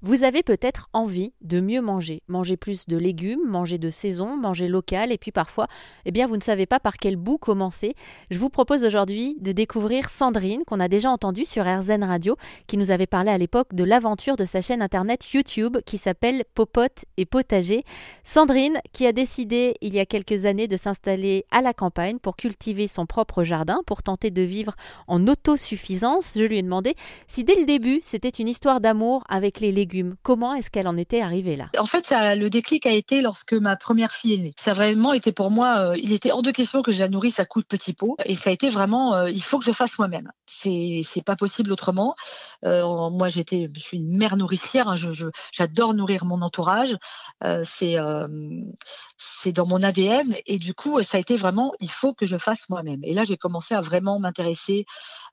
Vous avez peut-être envie de mieux manger, manger plus de légumes, manger de saison, manger local et puis parfois, eh bien vous ne savez pas par quel bout commencer. Je vous propose aujourd'hui de découvrir Sandrine qu'on a déjà entendue sur RZN Radio qui nous avait parlé à l'époque de l'aventure de sa chaîne internet YouTube qui s'appelle Popote et potager. Sandrine qui a décidé il y a quelques années de s'installer à la campagne pour cultiver son propre jardin pour tenter de vivre en autosuffisance. Je lui ai demandé si dès le début, c'était une histoire d'amour avec les légumes Comment est-ce qu'elle en était arrivée là? En fait, le déclic a été lorsque ma première fille est née. Ça a vraiment été pour moi, euh, il était hors de question que je la nourrisse à coups de petits pots. Et ça a été vraiment, euh, il faut que je fasse moi-même. C'est, pas possible autrement. Euh, moi, j'étais, je suis une mère nourricière. Hein, j'adore nourrir mon entourage. C'est dans mon ADN. Et du coup, ça a été vraiment, il faut que je fasse moi-même. Et là, j'ai commencé à vraiment m'intéresser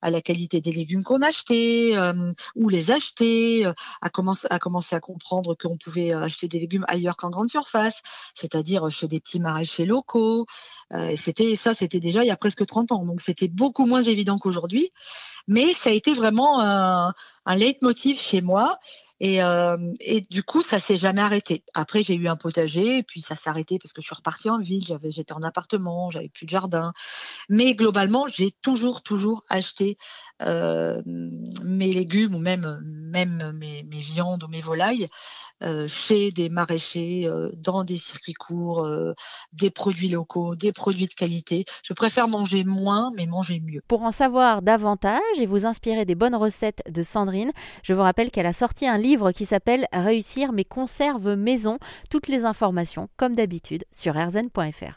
à la qualité des légumes qu'on achetait, euh, où les acheter, à, commencer, à commencer à comprendre qu'on pouvait acheter des légumes ailleurs qu'en grande surface, c'est-à-dire chez des petits maraîchers locaux. Euh, c'était ça, c'était déjà il y a presque 30 ans, donc c'était beaucoup moins évident qu'aujourd'hui. Mais ça a été vraiment un leitmotiv chez moi. Et, euh, et, du coup, ça s'est jamais arrêté. Après, j'ai eu un potager, puis ça s'est arrêté parce que je suis repartie en ville. J'avais, j'étais en appartement, j'avais plus de jardin. Mais globalement, j'ai toujours, toujours acheté euh, mes légumes ou même, même mes, viandes ou mes volailles chez des maraîchers, euh, dans des circuits courts, euh, des produits locaux, des produits de qualité. Je préfère manger moins, mais manger mieux. Pour en savoir davantage et vous inspirer des bonnes recettes de Sandrine, je vous rappelle qu'elle a sorti un livre qui s'appelle Réussir mes conserves maison. Toutes les informations, comme d'habitude, sur rzn.fr.